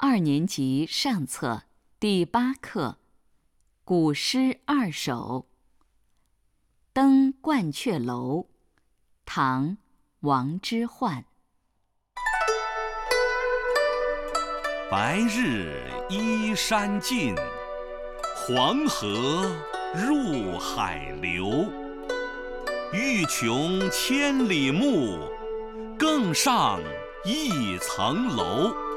二年级上册第八课古诗二首登鹳雀楼唐王之涣。白日依山尽黄河入海流。欲穷千里目更上一层楼。